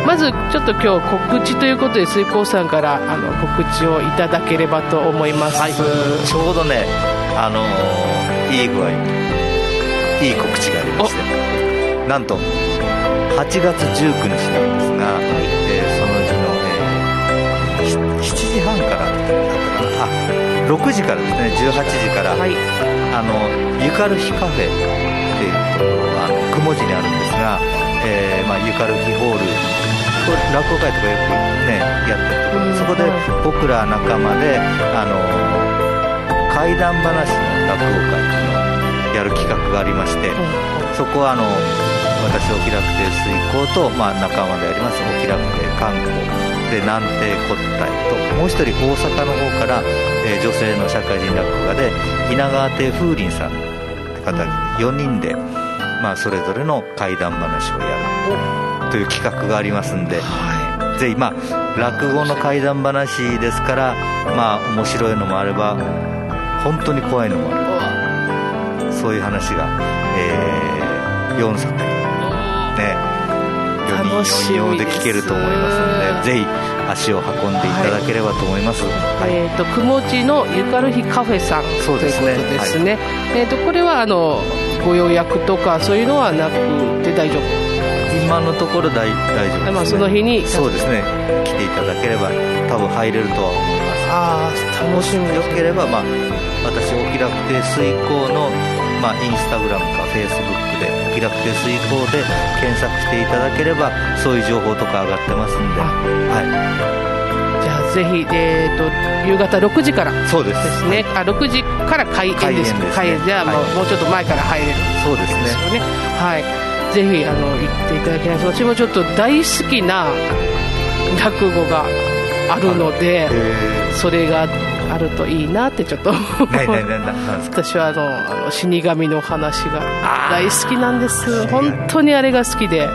まずちょっと今日告知ということで水耕さんからあの告知をいただければと思います、はい、ちょうどねあのー、いい具合いい告知がありまして。なんと8月19日なんですが、はい。えー、その7時半から。だったかなあ6時からですね。18時から、はい、あのゆかる日カフェっていうところあの雲寺にあるんですが、えーまあ、ゆかる日ホール。これ落語会とかよくねやってるところでそこで僕ら仲間であの怪談話の落語会っていうのをやる企画がありまして、そこはあの私お気楽亭水耕と、まあ、仲間であります。お気楽亭観光で南帝骨体と。もう一人大阪の方から、えー、女性の社会人落語家で稲川亭風鈴さんって方4人で、まあ、それぞれの怪談話をやるという企画がありますんで、はい、ぜひ、まあ、落語の怪談話ですからまあ面白いのもあれば本当に怖いのもあるそういう話が、えー、4作。ね楽しみで聞けると思います。のでぜひ足を運んでいただければと思います、はい、えっ、ー、と雲地のゆかる日カフェさんそうですね。ですね、はい、えっ、ー、とこれはあのご予約とかそういうのはなくて大丈夫。今のところ大大丈夫です、ね、まあ、その日に。そうですね。来ていただければ多分入れるとは思います。ああ楽しみよければまあ私お気楽亭水耕のまあインスタグラムかフェイスブックで「気楽亭水耕」で検索していただければそういう情報とか上がってますんで、はい、じゃあぜひ、えーと、夕方6時から。そうです。ですね。あ6時から開演です開演、ね、じゃあ、はい、もうちょっと前から入れる。そうですね。ですよね。はい。ぜひあの行っていただきたい。私もちょっと大好きな落語があるので、それがあるといいなってちょっと。私はあの死神の話が大好きなんです。本当にあれが好きで。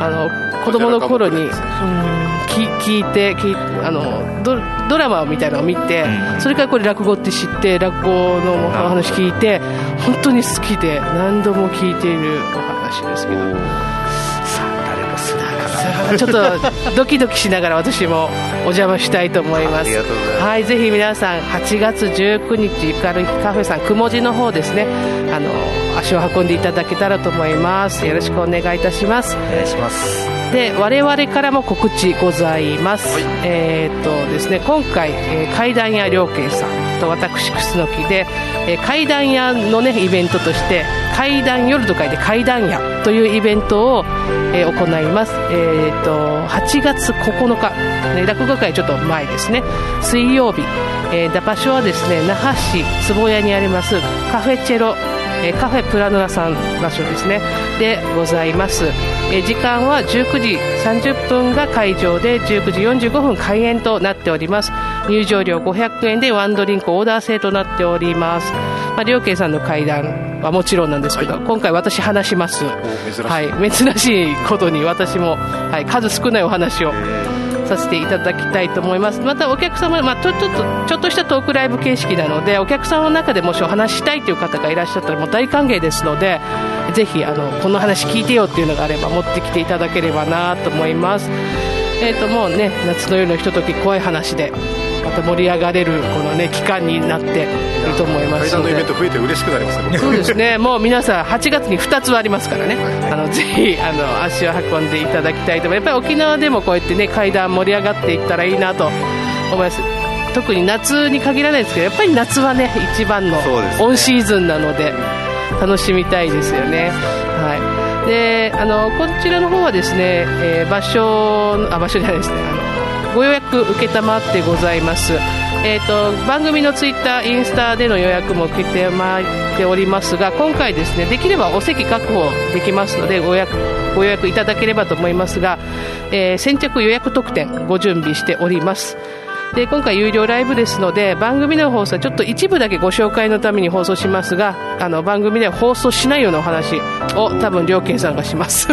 あの子供の頃に、うん、聞いて聞いあのドドラマみたいなのを見て、うん、それからこれ落語って知って落語のお話聞いて本当に好きで何度も聞いているお話ですけど。ちょっとドキドキしながら私もお邪魔したいと思います。はいぜひ皆さん8月19日ゆかるカフェさんくもじの方ですね。あの足を運んでいただけたらと思います。よろしくお願いいたします。お願いしますで我々からも告知ございます、はい、えっ、とですね今回、えー、階段屋良慶さんと私楠木で、えー、階段屋のねイベントとして階段夜と書いて階段屋というイベントを、えー、行います、えーと、8月9日、ね、落語会ちょっと前ですね。水曜日、えー、場所はですね那覇市坪谷にありますカフェチェロえカフェプラノラさん場所ですね。でございます、え時間は19時30分が会場で19時45分開演となっております。入場料500円でワンドリンクオーダー制となっております。まあ、両家さんの会談はもちろんなんですけど、はい、今回私話します。はい、珍しいことに私も、はい、数少ないお話をさせていただきたいと思います。またお客様、まあ、ちょっとちょっとしたトークライブ形式なので、お客様の中でもしお話したいという方がいらっしゃったらもう大歓迎ですので、ぜひあのこの話聞いてよっていうのがあれば持ってきていただければなと思います。えーともうね夏の夜のひととき怖い話でまた盛り上がれるこのね期間になっていると思いますので。のイベント増えて嬉しくなりますねそうですね。もう皆さん8月に2つありますからね、あのぜひあの足を運んでいただきたいと思います。やっぱり沖縄でもこうやってね階段盛り上がっていったらいいなと思います。特に夏に限らないですけどやっぱり夏はね一番のオンシーズンなので楽しみたいですよね。はい。であのこちらの方はですね、えー、場所あ場所じゃないですね。あのご予約承ってございます。えーと、番組のツイッター、インスタでの予約も受けてまいておりますが今回、ですねできればお席確保できますのでご予約ご予約いただければと思いますが、えー、先着予約特典ご準備しております。で今回有料ライブですので番組の放送はちょっと一部だけご紹介のために放送しますがあの番組では放送しないようなお話を多分両家さんがします。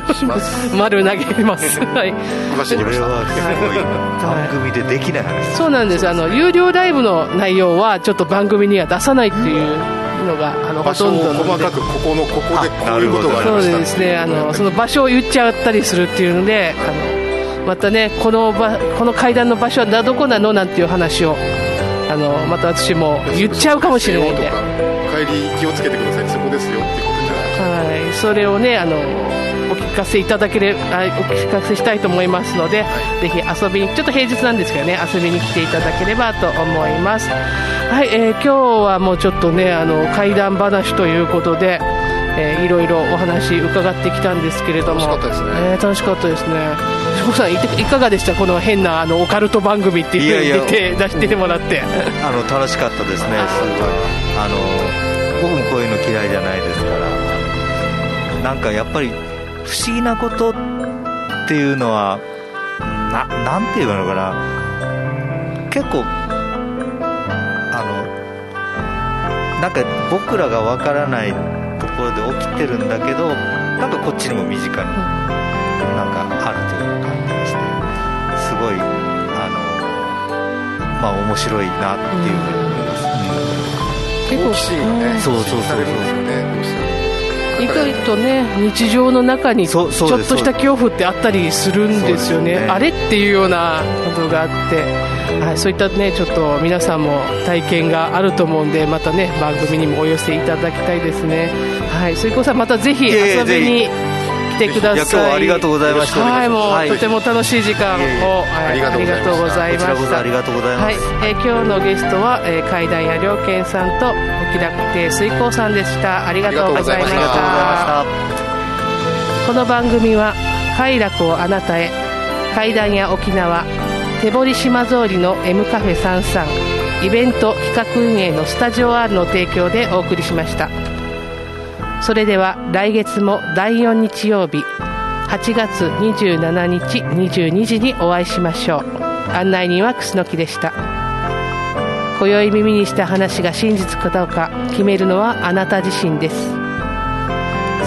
丸投げます。はい。これは番組でできない話そうなんです。あの有料ライブの内容はちょっと番組には出さないっていうのがあのほとんど細かくここのここでこういうことがありました。そうですね。あのその場所を言っちゃったりするっていうのであのまたねこの場この階段の場所はどこなのなんていう話をあのまた私も言っちゃうかもしれないんで。帰り気をつけてください。そこですよっていうことじゃないはい。それをねあのお聞かせいただければお聞かせしたいと思いますので、はい、ぜひ遊びにちょっと平日なんですけどね遊びに来ていただければと思います。はい、えー、今日はもうちょっとねあの怪談話ということでえー、いろいろお話伺ってきたんですけれども。楽しかったですね、えー、楽しかったですね志さんいかがでした？この変なあのオカルト番組っていうふうに出て出してもらって。あの楽しかったですね。すごい。あの僕もこういうの嫌いじゃないですから。なんかやっぱり不思議なことっていうのはななんていうのかな。結構あのなんか僕らがわからないころで起きてるんだけどなんかこっちにも身近になんかあるという感じがしてすごいあのまあ面白いなっていうふうに思います、うん、結構ねそうそうそうそう。意外とね日常の中にちょっとした恐怖ってあったりするんですよね、ね、あれっていうようなことがあって、はい、そういったねちょっと皆さんも体験があると思うんでまたね番組にもお寄せいただきたいですね。はい、水耕さんまたぜひ遊びに来てください。い今日はありがとうございました。はい、もう、はい、とても楽しい時間を、はい、ありがとうございました。ありがとうございます。はい、えー、今日のゲストは、えー、階段屋良健さんとお気楽亭水耕さんでした。ありがとうございました。この番組は快楽をあなたへ階段屋沖縄手堀島通りの M カフェ33イベント企画運営のスタジオ R の提供でお送りしました。それでは来月も第4日曜日8月27日22時にお会いしましょう。案内人は楠木でした。今宵耳にした話が真実かどうか決めるのはあなた自身です。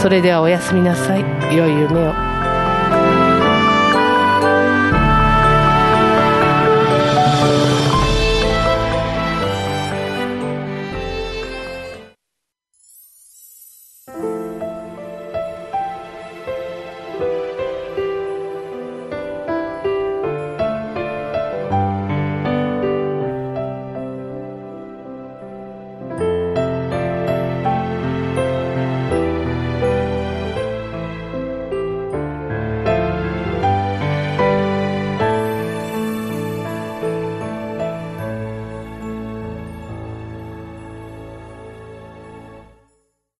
それではおやすみなさい。良い夢を。